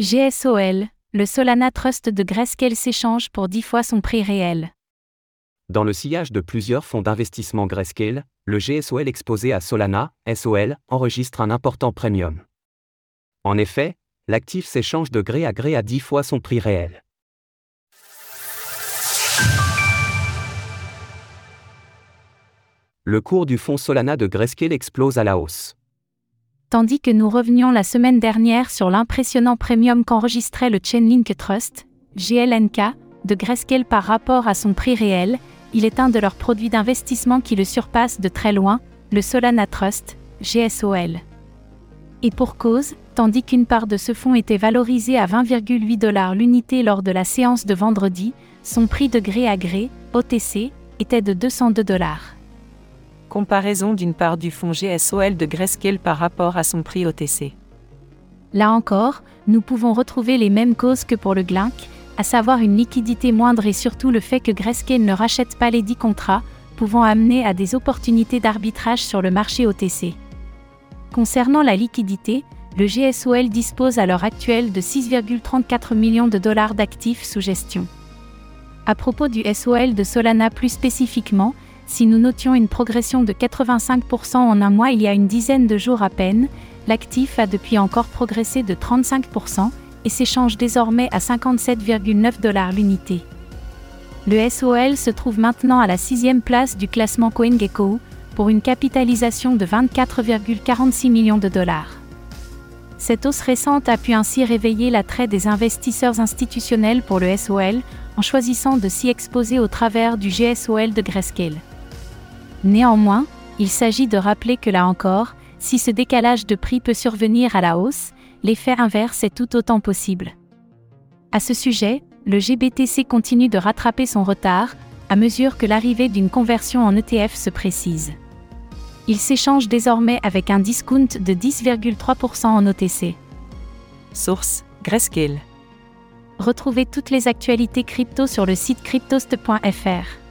GSOL, le Solana Trust de Grayscale s'échange pour 10 fois son prix réel. Dans le sillage de plusieurs fonds d'investissement Grayscale, le GSOL exposé à Solana, SOL, enregistre un important premium. En effet, l'actif s'échange de gré à gré à 10 fois son prix réel. Le cours du fonds Solana de Grayscale explose à la hausse. Tandis que nous revenions la semaine dernière sur l'impressionnant premium qu'enregistrait le Chainlink Trust, GLNK, de Grayscale par rapport à son prix réel, il est un de leurs produits d'investissement qui le surpasse de très loin, le Solana Trust, GSOL. Et pour cause, tandis qu'une part de ce fonds était valorisée à 20,8 dollars l'unité lors de la séance de vendredi, son prix de gré à gré, OTC, était de 202 dollars. Comparaison d'une part du fonds GSOL de Grayscale par rapport à son prix OTC. Là encore, nous pouvons retrouver les mêmes causes que pour le GLINK, à savoir une liquidité moindre et surtout le fait que Grayscale ne rachète pas les 10 contrats, pouvant amener à des opportunités d'arbitrage sur le marché OTC. Concernant la liquidité, le GSOL dispose à l'heure actuelle de 6,34 millions de dollars d'actifs sous gestion. À propos du SOL de Solana plus spécifiquement, si nous notions une progression de 85% en un mois il y a une dizaine de jours à peine, l'actif a depuis encore progressé de 35% et s'échange désormais à 57,9 dollars l'unité. Le SOL se trouve maintenant à la sixième place du classement CoinGecko pour une capitalisation de 24,46 millions de dollars. Cette hausse récente a pu ainsi réveiller l'attrait des investisseurs institutionnels pour le SOL en choisissant de s'y exposer au travers du GSOL de Grayscale. Néanmoins, il s'agit de rappeler que là encore, si ce décalage de prix peut survenir à la hausse, l'effet inverse est tout autant possible. À ce sujet, le GBTC continue de rattraper son retard, à mesure que l'arrivée d'une conversion en ETF se précise. Il s'échange désormais avec un discount de 10,3% en OTC. Source Grayscale. Retrouvez toutes les actualités crypto sur le site cryptost.fr.